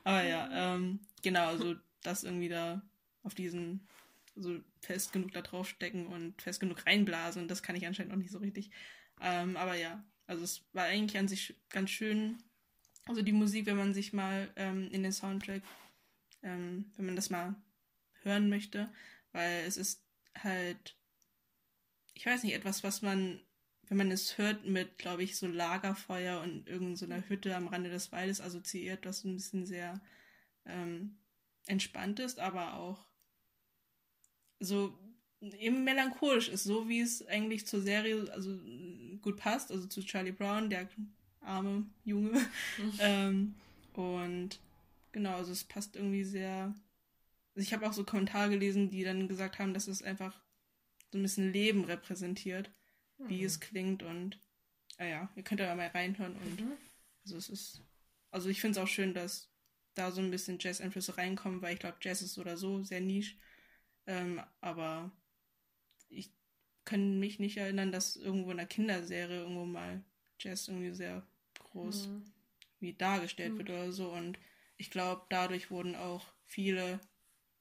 Aber ja, ähm, genau, also das irgendwie da auf diesen so fest genug da draufstecken und fest genug reinblasen, das kann ich anscheinend noch nicht so richtig. Ähm, aber ja, also es war eigentlich an sich ganz schön also die Musik, wenn man sich mal ähm, in den Soundtrack, ähm, wenn man das mal hören möchte, weil es ist halt, ich weiß nicht, etwas, was man, wenn man es hört, mit, glaube ich, so Lagerfeuer und irgendeiner so Hütte am Rande des Waldes assoziiert, was ein bisschen sehr ähm, entspannt ist, aber auch so eben melancholisch ist, so wie es eigentlich zur Serie also gut passt, also zu Charlie Brown, der arme Junge. Ähm, und genau, also es passt irgendwie sehr. Also ich habe auch so Kommentare gelesen, die dann gesagt haben, dass es einfach so ein bisschen Leben repräsentiert, mhm. wie es klingt und naja, ah ihr könnt da mal reinhören und mhm. also es ist. Also ich finde es auch schön, dass da so ein bisschen Jazz-Einflüsse reinkommen, weil ich glaube, Jazz ist oder so sehr niche. Ähm, aber ich kann mich nicht erinnern, dass irgendwo in einer Kinderserie irgendwo mal Jazz irgendwie sehr groß mhm. wie dargestellt mhm. wird oder so. Und ich glaube, dadurch wurden auch viele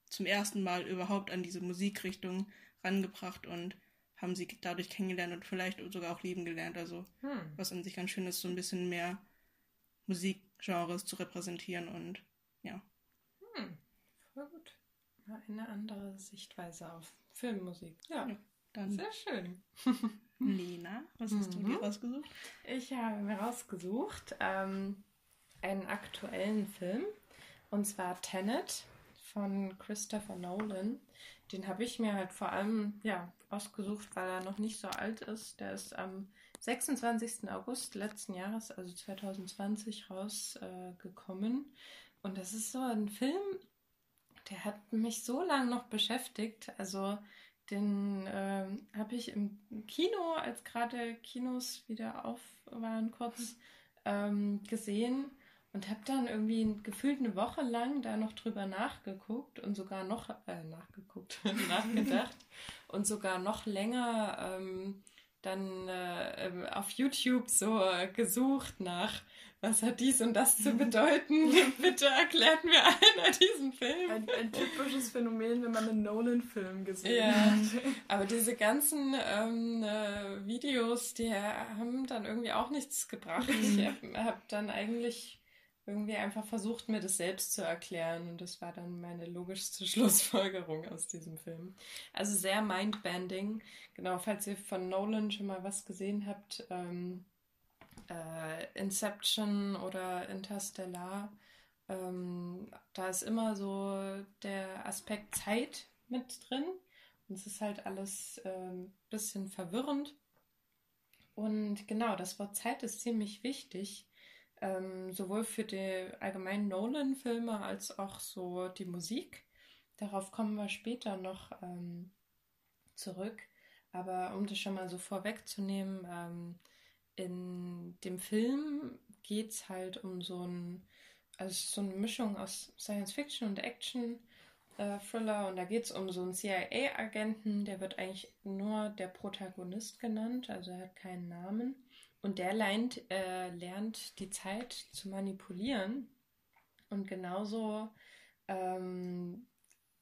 zum ersten Mal überhaupt an diese Musikrichtung rangebracht und haben sie dadurch kennengelernt und vielleicht sogar auch lieben gelernt. Also, hm. was an sich ganz schön ist, so ein bisschen mehr Musikgenres zu repräsentieren und ja. Hm, voll gut. Mal eine andere Sichtweise auf Filmmusik. Ja, ja dann. Sehr schön. Lena, was hast mhm. du dir rausgesucht? Ich habe mir rausgesucht ähm, einen aktuellen Film und zwar Tenet von Christopher Nolan. Den habe ich mir halt vor allem ja, ausgesucht, weil er noch nicht so alt ist. Der ist am 26. August letzten Jahres, also 2020, rausgekommen. Äh, und das ist so ein Film, der hat mich so lange noch beschäftigt. Also den äh, habe ich im Kino, als gerade Kinos wieder auf waren, kurz ähm, gesehen und habe dann irgendwie gefühlt eine Woche lang da noch drüber nachgeguckt und sogar noch äh, nachgeguckt, nachgedacht und sogar noch länger ähm, dann äh, ähm, auf YouTube so äh, gesucht nach, was hat dies und das zu bedeuten? Bitte erklärt mir einer diesen Film. Ein, ein typisches Phänomen, wenn man einen Nolan-Film gesehen ja, hat. Aber diese ganzen ähm, äh, Videos, die haben dann irgendwie auch nichts gebracht. Ich habe hab dann eigentlich irgendwie einfach versucht, mir das selbst zu erklären. Und das war dann meine logischste Schlussfolgerung aus diesem Film. Also sehr mindbending. Genau, falls ihr von Nolan schon mal was gesehen habt, ähm, äh, Inception oder Interstellar, ähm, da ist immer so der Aspekt Zeit mit drin. Und es ist halt alles ein ähm, bisschen verwirrend. Und genau, das Wort Zeit ist ziemlich wichtig ähm, sowohl für die allgemeinen Nolan-Filme als auch so die Musik. Darauf kommen wir später noch ähm, zurück. Aber um das schon mal so vorwegzunehmen, ähm, in dem Film geht es halt um so ein, also so eine Mischung aus Science Fiction und Action. Äh, Thriller und da geht es um so einen CIA-Agenten, der wird eigentlich nur der Protagonist genannt, also er hat keinen Namen. Und der lernt, äh, lernt die Zeit zu manipulieren. Und genauso ähm,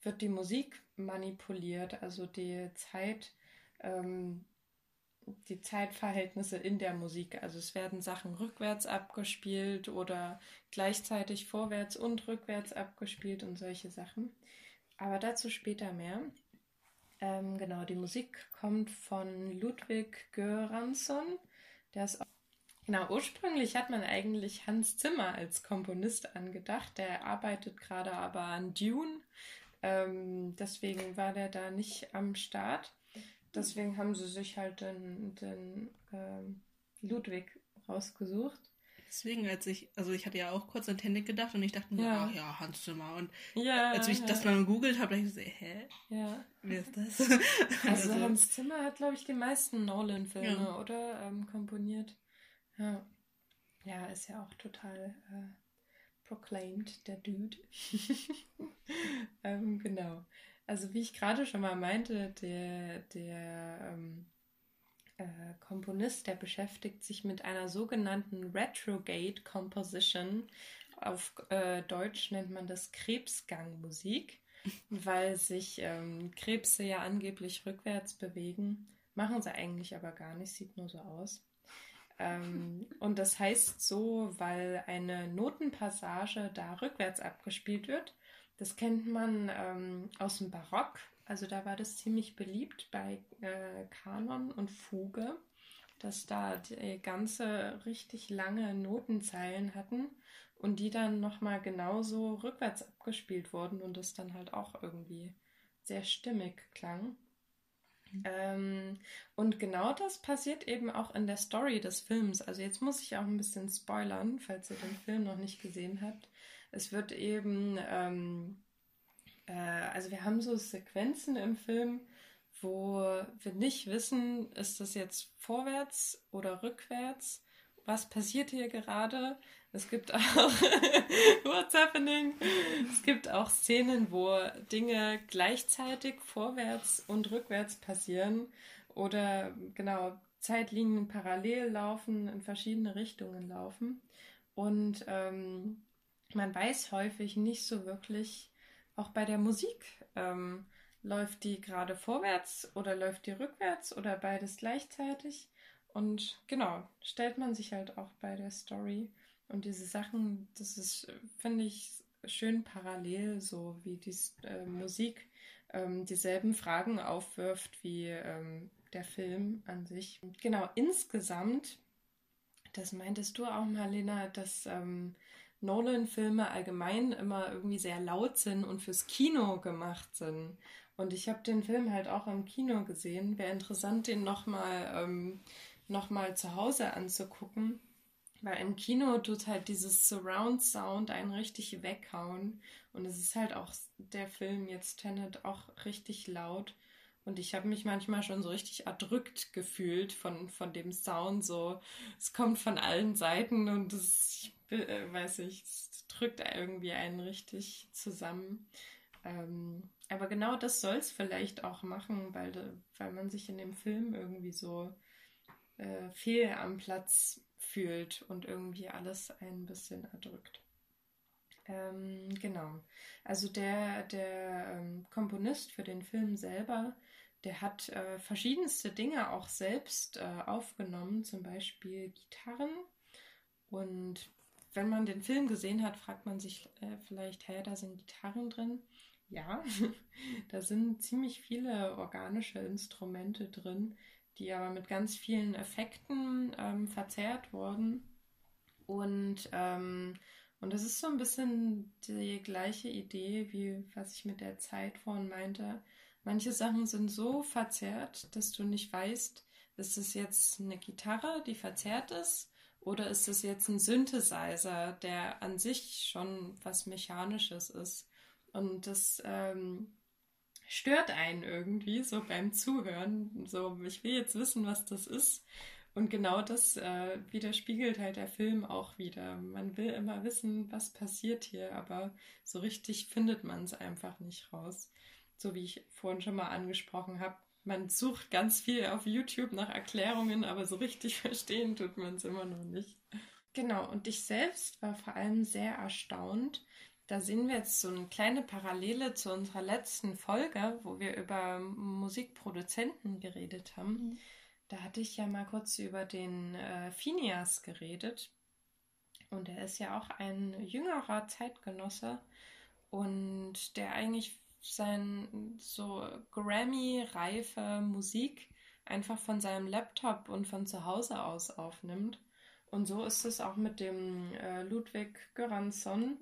wird die Musik manipuliert, also die Zeit, ähm, die Zeitverhältnisse in der Musik. Also es werden Sachen rückwärts abgespielt oder gleichzeitig vorwärts und rückwärts abgespielt und solche Sachen. Aber dazu später mehr. Ähm, genau, die Musik kommt von Ludwig Göransson. Der ist Genau, ursprünglich hat man eigentlich Hans Zimmer als Komponist angedacht. Der arbeitet gerade aber an Dune. Ähm, deswegen war der da nicht am Start. Deswegen haben sie sich halt den, den ähm, Ludwig rausgesucht. Deswegen, als ich, also ich hatte ja auch kurz an Tenet gedacht und ich dachte mir, ja. ach ja, Hans Zimmer. Und ja, als ich ja. das mal gegoogelt habe, dachte ich so, hä? Ja. Wer ist das? Also, also Hans Zimmer hat, glaube ich, die meisten Nolan-Filme, oder? Ähm, komponiert. Ja. Ja, ist ja auch total äh, proclaimed, der Dude. ähm, genau. Also wie ich gerade schon mal meinte, der, der ähm, äh, Komponist, der beschäftigt sich mit einer sogenannten Retrograde Composition. Auf äh, Deutsch nennt man das Krebsgangmusik, weil sich ähm, Krebse ja angeblich rückwärts bewegen. Machen sie eigentlich aber gar nicht, sieht nur so aus. Ähm, und das heißt so, weil eine Notenpassage da rückwärts abgespielt wird. Das kennt man ähm, aus dem Barock. Also da war das ziemlich beliebt bei äh, Kanon und Fuge, dass da die ganze richtig lange Notenzeilen hatten und die dann nochmal genauso rückwärts abgespielt wurden und das dann halt auch irgendwie sehr stimmig klang. Ähm, und genau das passiert eben auch in der Story des Films. Also jetzt muss ich auch ein bisschen spoilern, falls ihr den Film noch nicht gesehen habt. Es wird eben, ähm, äh, also wir haben so Sequenzen im Film, wo wir nicht wissen, ist das jetzt vorwärts oder rückwärts? Was passiert hier gerade? Es gibt auch What's happening? Es gibt auch Szenen, wo Dinge gleichzeitig vorwärts und rückwärts passieren oder genau Zeitlinien parallel laufen, in verschiedene Richtungen laufen. Und ähm, man weiß häufig nicht so wirklich, auch bei der Musik, ähm, läuft die gerade vorwärts oder läuft die rückwärts oder beides gleichzeitig. Und genau, stellt man sich halt auch bei der Story Und diese Sachen, das ist, finde ich, schön parallel, so wie die äh, Musik ähm, dieselben Fragen aufwirft wie ähm, der Film an sich. Genau, insgesamt, das meintest du auch, Marlena, dass ähm, Nolan-Filme allgemein immer irgendwie sehr laut sind und fürs Kino gemacht sind. Und ich habe den Film halt auch im Kino gesehen. Wäre interessant, den nochmal ähm, noch zu Hause anzugucken. Weil im Kino tut halt dieses Surround Sound einen richtig weghauen. Und es ist halt auch der Film jetzt Tenet auch richtig laut. Und ich habe mich manchmal schon so richtig erdrückt gefühlt von, von dem Sound. So, es kommt von allen Seiten und es, weiß ich, es drückt irgendwie einen richtig zusammen. Ähm, aber genau das soll es vielleicht auch machen, weil, weil man sich in dem Film irgendwie so äh, fehl am Platz fühlt und irgendwie alles ein bisschen erdrückt. Ähm, genau. Also der, der ähm, Komponist für den Film selber, der hat äh, verschiedenste Dinge auch selbst äh, aufgenommen, zum Beispiel Gitarren. Und wenn man den Film gesehen hat, fragt man sich äh, vielleicht, hä, da sind Gitarren drin. Ja, da sind ziemlich viele organische Instrumente drin, die aber mit ganz vielen Effekten ähm, verzerrt wurden. Und, ähm, und das ist so ein bisschen die gleiche Idee, wie was ich mit der Zeit vorhin meinte. Manche Sachen sind so verzerrt, dass du nicht weißt, ist es jetzt eine Gitarre, die verzerrt ist, oder ist es jetzt ein Synthesizer, der an sich schon was Mechanisches ist. Und das ähm, stört einen irgendwie so beim Zuhören. So, ich will jetzt wissen, was das ist. Und genau das äh, widerspiegelt halt der Film auch wieder. Man will immer wissen, was passiert hier, aber so richtig findet man es einfach nicht raus. So wie ich vorhin schon mal angesprochen habe. Man sucht ganz viel auf YouTube nach Erklärungen, aber so richtig verstehen tut man es immer noch nicht. Genau, und ich selbst war vor allem sehr erstaunt, da sehen wir jetzt so eine kleine Parallele zu unserer letzten Folge, wo wir über Musikproduzenten geredet haben. Mhm. Da hatte ich ja mal kurz über den äh, Phineas geredet. Und er ist ja auch ein jüngerer Zeitgenosse und der eigentlich sein so Grammy-reife Musik einfach von seinem Laptop und von zu Hause aus aufnimmt. Und so ist es auch mit dem äh, Ludwig Göransson,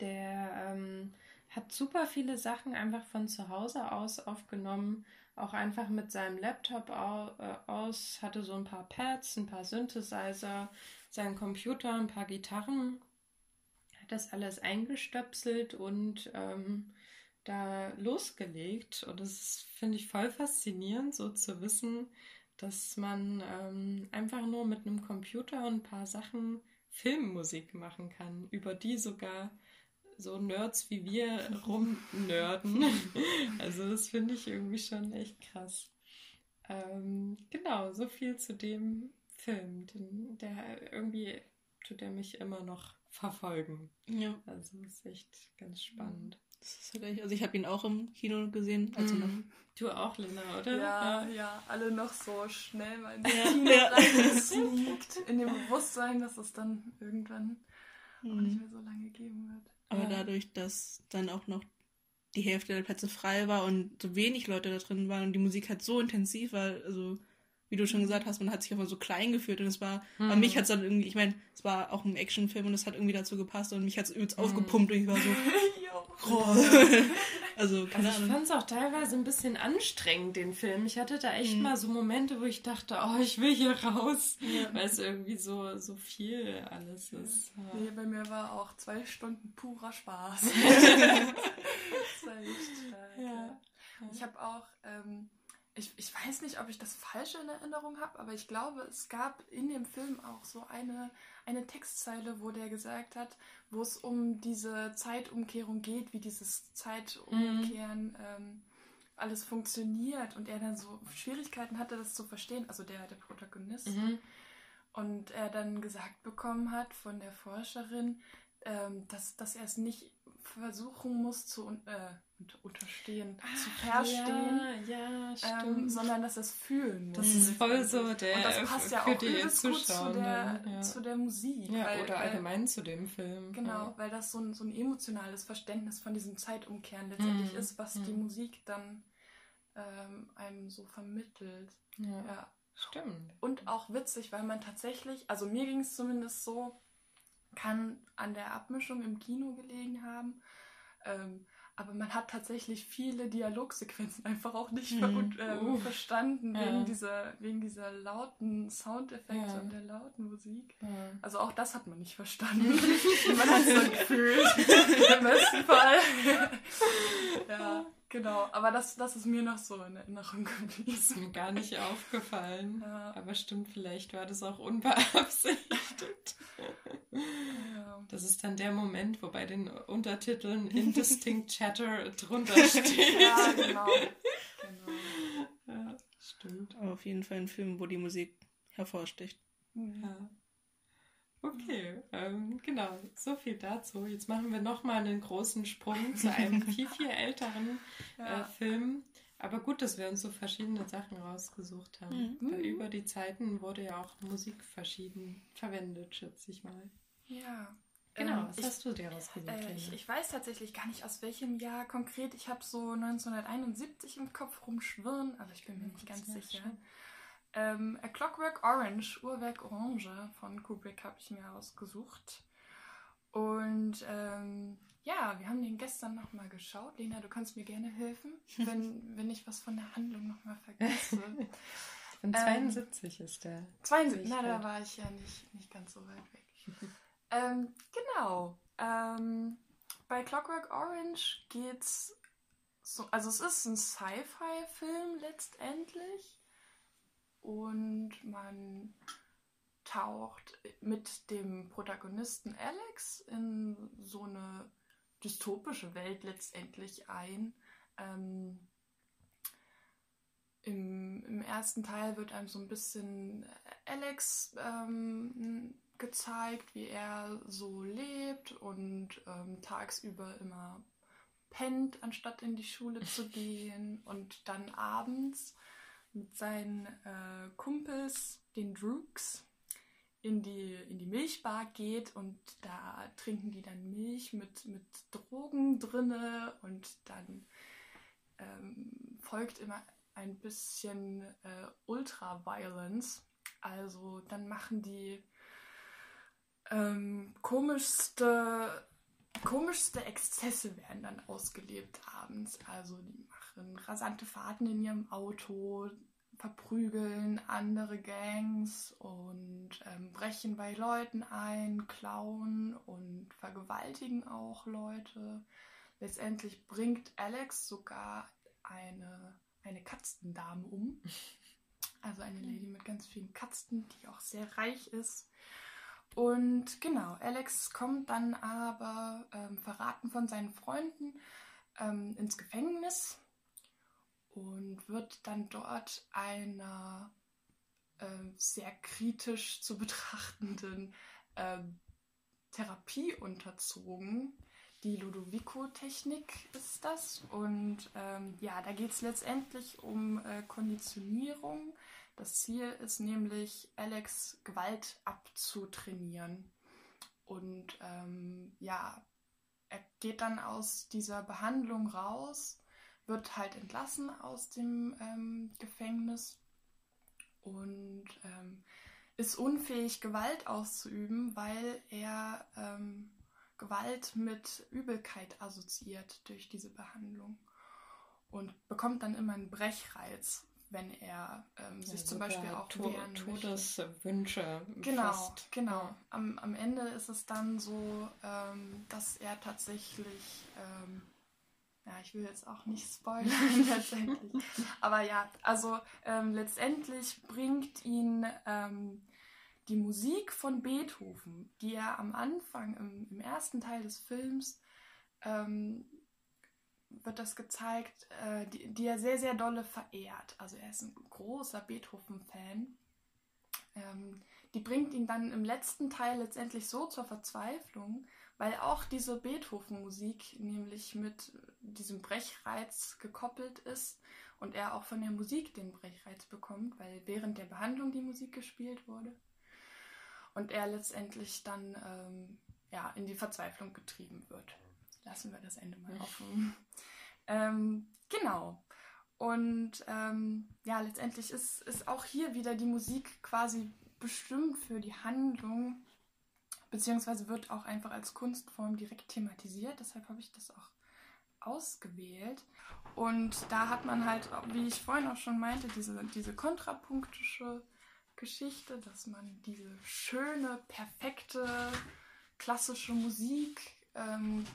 der ähm, hat super viele Sachen einfach von zu Hause aus aufgenommen, auch einfach mit seinem Laptop au äh, aus, hatte so ein paar Pads, ein paar Synthesizer, seinen Computer, ein paar Gitarren, hat das alles eingestöpselt und ähm, da losgelegt. Und das finde ich voll faszinierend, so zu wissen, dass man ähm, einfach nur mit einem Computer und ein paar Sachen Filmmusik machen kann, über die sogar so Nerds wie wir rumnörden. also das finde ich irgendwie schon echt krass. Ähm, genau, so viel zu dem Film. Den, der irgendwie tut er mich immer noch verfolgen. Ja. Also ist echt ganz spannend. Das ist halt echt, also ich habe ihn auch im Kino gesehen. Also mm. Du auch, Lena, oder? Ja, ja, alle noch so schnell mal in ja. Kino ja. reingesneakt, in dem Bewusstsein, dass es dann irgendwann mm. auch nicht mhm. mehr so lange geben wird. Aber ja. dadurch, dass dann auch noch die Hälfte der Plätze frei war und so wenig Leute da drin waren und die Musik halt so intensiv war, also wie du schon gesagt hast, man hat sich einfach so klein gefühlt und es war, mhm. aber mich hat es dann irgendwie, ich meine, es war auch ein Actionfilm und es hat irgendwie dazu gepasst und mich hat es übelst mhm. aufgepumpt und ich war so, oh. also, keine also ich fand es auch teilweise ein bisschen anstrengend, den Film. Ich hatte da echt mhm. mal so Momente, wo ich dachte, oh, ich will hier raus, ja. weil es irgendwie so, so viel alles ist. Ja. Nee, bei mir war auch zwei Stunden purer Spaß. das war echt stark. Ja. Ich habe auch ähm, ich, ich weiß nicht, ob ich das falsche in Erinnerung habe, aber ich glaube, es gab in dem Film auch so eine, eine Textzeile, wo der gesagt hat, wo es um diese Zeitumkehrung geht, wie dieses Zeitumkehren mhm. ähm, alles funktioniert und er dann so Schwierigkeiten hatte, das zu verstehen, also der, der Protagonist. Mhm. Und er dann gesagt bekommen hat von der Forscherin, ähm, dass, dass er es nicht versuchen muss zu, äh, unterstehen, ah, zu verstehen, ja, ja, ähm, sondern dass es fühlen muss. Das ist voll so der Und das passt ja auch übelst gut zu der, ja. zu der Musik. Ja, weil, oder allgemein zu dem Film. Genau, weil das so ein, so ein emotionales Verständnis von diesem Zeitumkehren letztendlich mhm. ist, was mhm. die Musik dann ähm, einem so vermittelt. Ja, stimmt. Und auch witzig, weil man tatsächlich, also mir ging es zumindest so, kann an der Abmischung im Kino gelegen haben. Ähm, aber man hat tatsächlich viele Dialogsequenzen einfach auch nicht mhm. ver äh, uh. verstanden ja. wegen, dieser, wegen dieser lauten Soundeffekte ja. und der lauten Musik. Ja. Also auch das hat man nicht verstanden. man hat es so gefühlt. Im besten Fall. ja. Genau, aber das, das ist mir noch so in Erinnerung geblieben. Ist mir gar nicht aufgefallen. Aber stimmt, vielleicht war das auch unbeabsichtigt. Das ist dann der Moment, wo bei den Untertiteln Indistinct Chatter drunter steht. Ja, genau. genau. Ja, stimmt. Aber auf jeden Fall ein Film, wo die Musik hervorsticht. Ja. Okay, ähm, genau, so viel dazu. Jetzt machen wir nochmal einen großen Sprung zu einem viel, viel älteren ja. äh, Film. Aber gut, dass wir uns so verschiedene Sachen rausgesucht haben. Mhm. Weil über die Zeiten wurde ja auch Musik verschieden verwendet, schätze ich mal. Ja. Genau, ähm, was ich, hast du dir rausgesucht? Äh, ich, ich, weiß tatsächlich gar nicht, aus welchem Jahr konkret. Ich habe so 1971 im Kopf rumschwirren, aber ich bin mir nicht ganz sicher. Ähm, A Clockwork Orange, Uhrwerk Orange von Kubrick habe ich mir ausgesucht. Und ähm, ja, wir haben den gestern nochmal geschaut. Lena, du kannst mir gerne helfen, wenn, wenn ich was von der Handlung nochmal vergesse. Und 72 ähm, ist der. 72, na, da war ich ja nicht, nicht ganz so weit weg. ähm, genau. Ähm, bei Clockwork Orange geht's so, also es ist ein Sci-Fi-Film letztendlich und man taucht mit dem Protagonisten Alex in so eine dystopische Welt letztendlich ein. Ähm, im, im, ersten Teil wird einem so ein bisschen Alex ähm, gezeigt, wie er so lebt und ähm, tagsüber immer pennt, anstatt in die Schule zu gehen und dann abends mit seinen äh, Kumpels, den Drooks, in die, in die Milchbar geht und da trinken die dann Milch mit, mit Drogen drinne und dann ähm, folgt immer ein bisschen äh, Ultra-Violence. Also dann machen die ähm, komischste, komischste Exzesse werden dann ausgelebt abends. Also die machen rasante Fahrten in ihrem Auto, verprügeln andere Gangs und ähm, brechen bei Leuten ein, klauen und vergewaltigen auch Leute. Letztendlich bringt Alex sogar eine, eine Katzendame um. Also eine Lady mit ganz vielen Katzen, die auch sehr reich ist. Und genau, Alex kommt dann aber ähm, verraten von seinen Freunden ähm, ins Gefängnis und wird dann dort einer äh, sehr kritisch zu betrachtenden äh, Therapie unterzogen. Die Ludovico-Technik ist das. Und ähm, ja, da geht es letztendlich um äh, Konditionierung. Das Ziel ist nämlich, Alex Gewalt abzutrainieren. Und ähm, ja, er geht dann aus dieser Behandlung raus wird halt entlassen aus dem ähm, Gefängnis und ähm, ist unfähig, Gewalt auszuüben, weil er ähm, Gewalt mit Übelkeit assoziiert durch diese Behandlung und bekommt dann immer einen Brechreiz, wenn er ähm, sich ja, zum Beispiel auch to Todeswünsche. Genau, fast. genau. Am, am Ende ist es dann so, ähm, dass er tatsächlich ähm, ja, ich will jetzt auch nicht spoilern letztendlich. Aber ja, also ähm, letztendlich bringt ihn ähm, die Musik von Beethoven, die er am Anfang, im, im ersten Teil des Films, ähm, wird das gezeigt, äh, die, die, er sehr, sehr dolle verehrt. Also er ist ein großer Beethoven-Fan. Ähm, die bringt ihn dann im letzten Teil letztendlich so zur Verzweiflung, weil auch diese Beethoven-Musik nämlich mit diesem Brechreiz gekoppelt ist und er auch von der Musik den Brechreiz bekommt, weil während der Behandlung die Musik gespielt wurde und er letztendlich dann ähm, ja, in die Verzweiflung getrieben wird. Lassen wir das Ende mal offen. ähm, genau. Und ähm, ja, letztendlich ist, ist auch hier wieder die Musik quasi bestimmt für die Handlung, beziehungsweise wird auch einfach als Kunstform direkt thematisiert. Deshalb habe ich das auch ausgewählt. Und da hat man halt, wie ich vorhin auch schon meinte, diese, diese kontrapunktische Geschichte, dass man diese schöne, perfekte, klassische Musik ähm,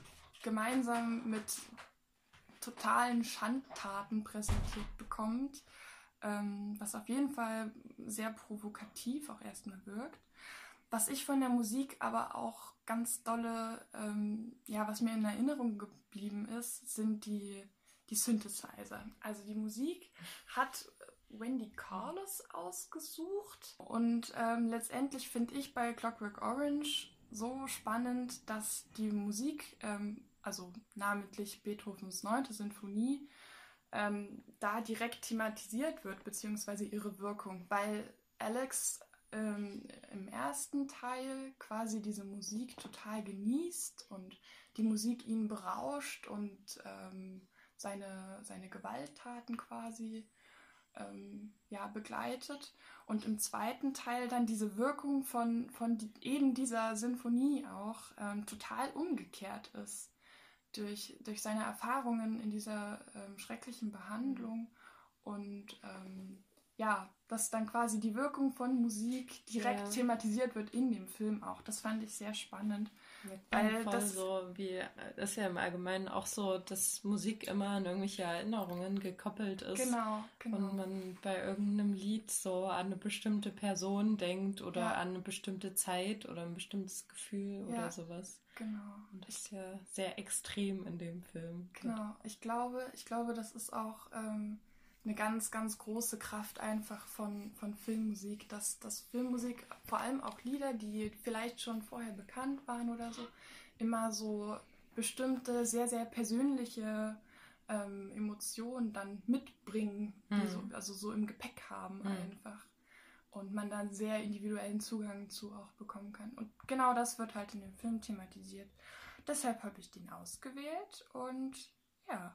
gemeinsam mit totalen Schandtaten präsentiert bekommt, ähm, was auf jeden Fall sehr provokativ auch erstmal wirkt. Was ich von der Musik aber auch ganz dolle, ähm, ja, was mir in Erinnerung geblieben ist, sind die, die Synthesizer. Also die Musik hat Wendy Carlos ausgesucht und ähm, letztendlich finde ich bei Clockwork Orange so spannend, dass die Musik, ähm, also namentlich Beethovens 9. Sinfonie, ähm, da direkt thematisiert wird, beziehungsweise ihre Wirkung, weil Alex ähm, im ersten Teil quasi diese Musik total genießt und die Musik ihn berauscht und ähm, seine, seine Gewalttaten quasi ähm, ja, begleitet. Und im zweiten Teil dann diese Wirkung von, von die, eben dieser Sinfonie auch ähm, total umgekehrt ist. Durch, durch seine Erfahrungen in dieser ähm, schrecklichen Behandlung und ähm, ja, dass dann quasi die Wirkung von Musik direkt ja. thematisiert wird in dem Film auch. Das fand ich sehr spannend. Weil das so wie das ist ja im Allgemeinen auch so, dass Musik immer an irgendwelche Erinnerungen gekoppelt ist. Genau, genau. Und man bei irgendeinem Lied so an eine bestimmte Person denkt oder ja. an eine bestimmte Zeit oder ein bestimmtes Gefühl ja, oder sowas. Genau. Und das ist ja sehr extrem in dem Film. Genau. Ich glaube, ich glaube, das ist auch ähm, eine ganz, ganz große Kraft einfach von, von Filmmusik, dass, dass Filmmusik, vor allem auch Lieder, die vielleicht schon vorher bekannt waren oder so, immer so bestimmte, sehr, sehr persönliche ähm, Emotionen dann mitbringen, mhm. so, also so im Gepäck haben mhm. einfach. Und man dann sehr individuellen Zugang zu auch bekommen kann. Und genau das wird halt in dem Film thematisiert. Deshalb habe ich den ausgewählt und ja,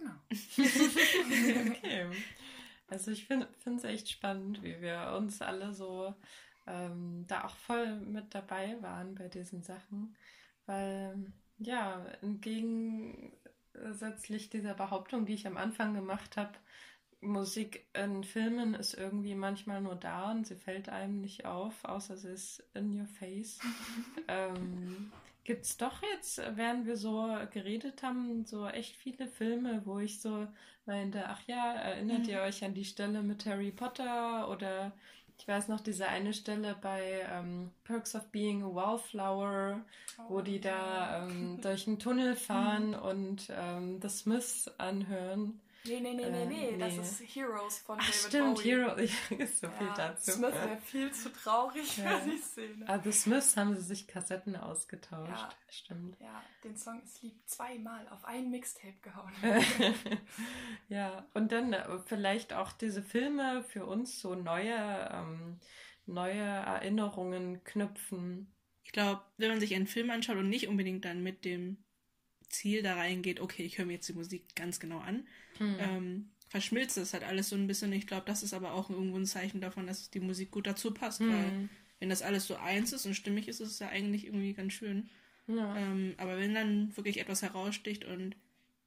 Genau. okay. Also ich finde es echt spannend, wie wir uns alle so ähm, da auch voll mit dabei waren bei diesen Sachen. Weil, ja, entgegensätzlich dieser Behauptung, die ich am Anfang gemacht habe, Musik in Filmen ist irgendwie manchmal nur da und sie fällt einem nicht auf, außer sie ist in your face. ähm, Gibt es doch jetzt, während wir so geredet haben, so echt viele Filme, wo ich so meinte, ach ja, erinnert mhm. ihr euch an die Stelle mit Harry Potter oder ich weiß noch diese eine Stelle bei ähm, Perks of Being a Wallflower, oh, wo die da ähm, durch einen Tunnel fahren und ähm, The Smiths anhören. Nee, nee, nee, nee, nee, das ist Heroes von Ach, David stimmt, Bowie. Heroes, so ja, viel dazu. Smith wäre viel zu traurig ja. für die Szene. Aber The Smiths haben sie sich Kassetten ausgetauscht, ja. stimmt. Ja, den Song ist lieb zweimal auf ein Mixtape gehauen. ja, und dann äh, vielleicht auch diese Filme für uns so neue, ähm, neue Erinnerungen knüpfen. Ich glaube, wenn man sich einen Film anschaut und nicht unbedingt dann mit dem Ziel da reingeht, okay, ich höre mir jetzt die Musik ganz genau an, hm. ähm, verschmilzt das halt alles so ein bisschen. Ich glaube, das ist aber auch irgendwo ein Zeichen davon, dass die Musik gut dazu passt, hm. weil wenn das alles so eins ist und stimmig ist, ist es ja eigentlich irgendwie ganz schön. Ja. Ähm, aber wenn dann wirklich etwas heraussticht und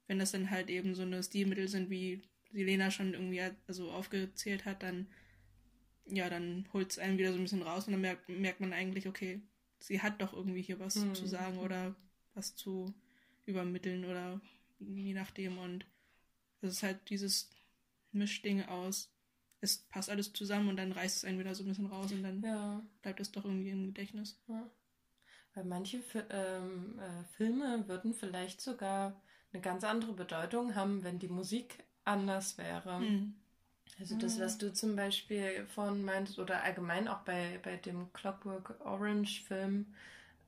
wenn das dann halt eben so eine Stilmittel sind, wie Lena schon irgendwie also aufgezählt hat, dann ja, dann holt es einen wieder so ein bisschen raus und dann merkt, merkt man eigentlich, okay, sie hat doch irgendwie hier was hm. zu sagen oder was zu übermitteln oder je nachdem. Und es ist halt dieses Mischding aus, es passt alles zusammen und dann reißt es einen wieder so ein bisschen raus und dann ja. bleibt es doch irgendwie im Gedächtnis. Ja. Weil manche ähm, äh, Filme würden vielleicht sogar eine ganz andere Bedeutung haben, wenn die Musik anders wäre. Mhm. Also das, was du zum Beispiel vorhin meintest, oder allgemein auch bei, bei dem Clockwork Orange Film,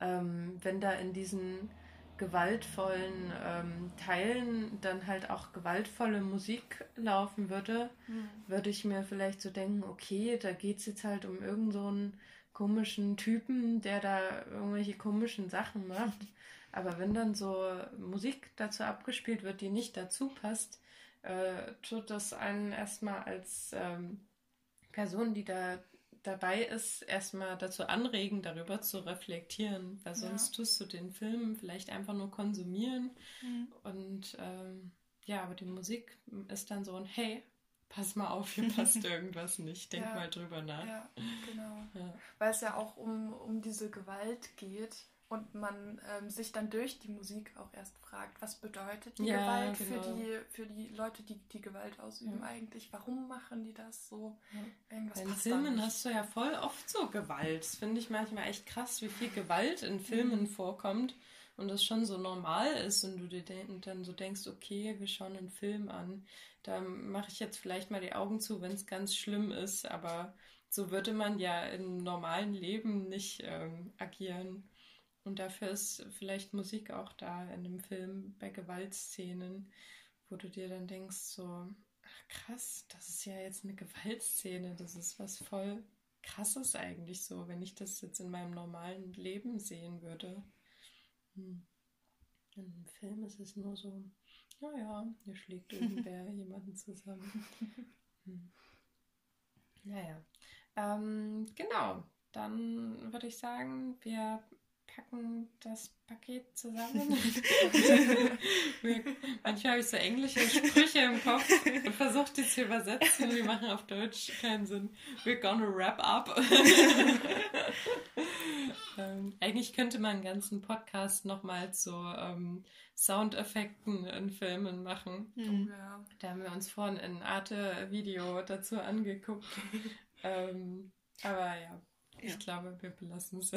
ähm, wenn da in diesen gewaltvollen ähm, Teilen dann halt auch gewaltvolle Musik laufen würde, Mhm. würde ich mir vielleicht so denken, okay, da geht es jetzt halt um irgendeinen so einen komischen Typen, der da irgendwelche komischen Sachen macht. Aber wenn dann so Musik dazu abgespielt wird, die nicht dazu passt, äh, tut das einen erstmal als ähm, Person, die da dabei ist, erstmal dazu anregen, darüber zu reflektieren. Weil Ja. sonst tust du den Film vielleicht einfach nur konsumieren Mhm. und ähm, ja, aber die Musik ist dann so ein Hey, pass mal auf, hier passt irgendwas nicht. Denk Ja. mal drüber nach. Ja, genau. Ja. Weil es ja auch um, um diese Gewalt geht und man ähm, sich dann durch die Musik auch erst fragt, was bedeutet die Ja, Gewalt genau. für, die, für die Leute, die die Gewalt ausüben Ja. eigentlich? Warum machen die das so? Irgendwas In Filmen hast du ja voll oft so Gewalt. Das finde ich manchmal echt krass, wie viel Gewalt in Filmen Mhm. vorkommt und das schon so normal ist und du dir dann so denkst, okay, wir schauen einen Film an. Da mache ich jetzt vielleicht mal die Augen zu, wenn es ganz schlimm ist, aber so würde man ja im normalen Leben nicht ähm, agieren. Und dafür ist vielleicht Musik auch da in einem Film bei Gewaltszenen, wo du dir dann denkst, so, ach krass, das ist ja jetzt eine Gewaltszene, das ist was voll krasses eigentlich so, wenn ich das jetzt in meinem normalen Leben sehen würde. Hm. In einem Film ist es nur so, naja, hier schlägt irgendwer jemanden zusammen. Hm. Naja. Ähm, genau. Dann würde ich sagen, wir packen das Paket zusammen. manchmal habe ich so englische Sprüche im Kopf und versuche die zu übersetzen. Die machen auf Deutsch keinen Sinn. We're gonna wrap up. ähm, eigentlich könnte man einen ganzen Podcast nochmal zu ähm, Soundeffekten in Filmen machen. Mhm. Ja. Da haben wir uns vorhin ein Arte-Video dazu angeguckt. ähm, aber ja, ich Ja. glaube, wir belassen es.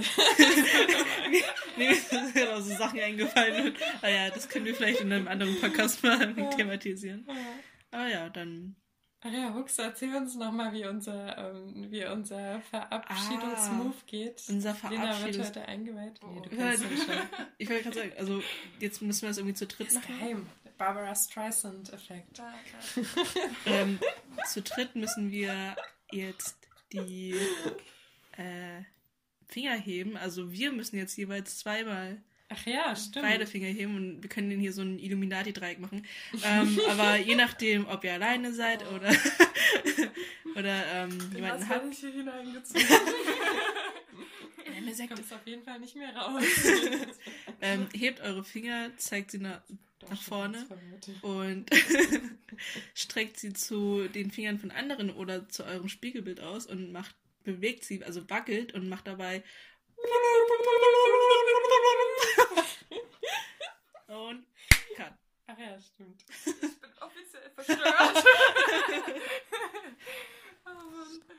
Mir sind gerade auch so Sachen eingefallen. Und, naja, das können wir vielleicht in einem anderen Podcast mal Ja. thematisieren. Aber ja, dann. Ach ja, Hux, erzähl uns nochmal, wie unser, ähm, wie unser Verabschiedungsmove geht. Unser Lena wird heute eingeweiht. Nee, du Ja, kennst ihn schon. Ich wollte gerade sagen, also jetzt müssen wir das irgendwie zu dritt machen. geheim. Barbara Streisand-Effekt. Da, Ähm, zu dritt müssen wir jetzt die äh, Finger heben. Also wir müssen jetzt jeweils zweimal Ach ja, stimmt. beide Finger heben und wir können den hier so ein Illuminati-Dreieck machen. Ähm, aber je nachdem, ob ihr alleine seid oder, oder ähm, jemanden Was habt. habe ich hier hineingezogen? Ja, mir sagt, kommst auf jeden Fall nicht mehr raus. ähm, hebt eure Finger, zeigt sie nach, nach vorne. und streckt sie zu den Fingern von anderen oder zu eurem Spiegelbild aus und macht, bewegt sie, also wackelt und macht dabei und kann. Ach ja, stimmt. Ich bin offiziell verstört.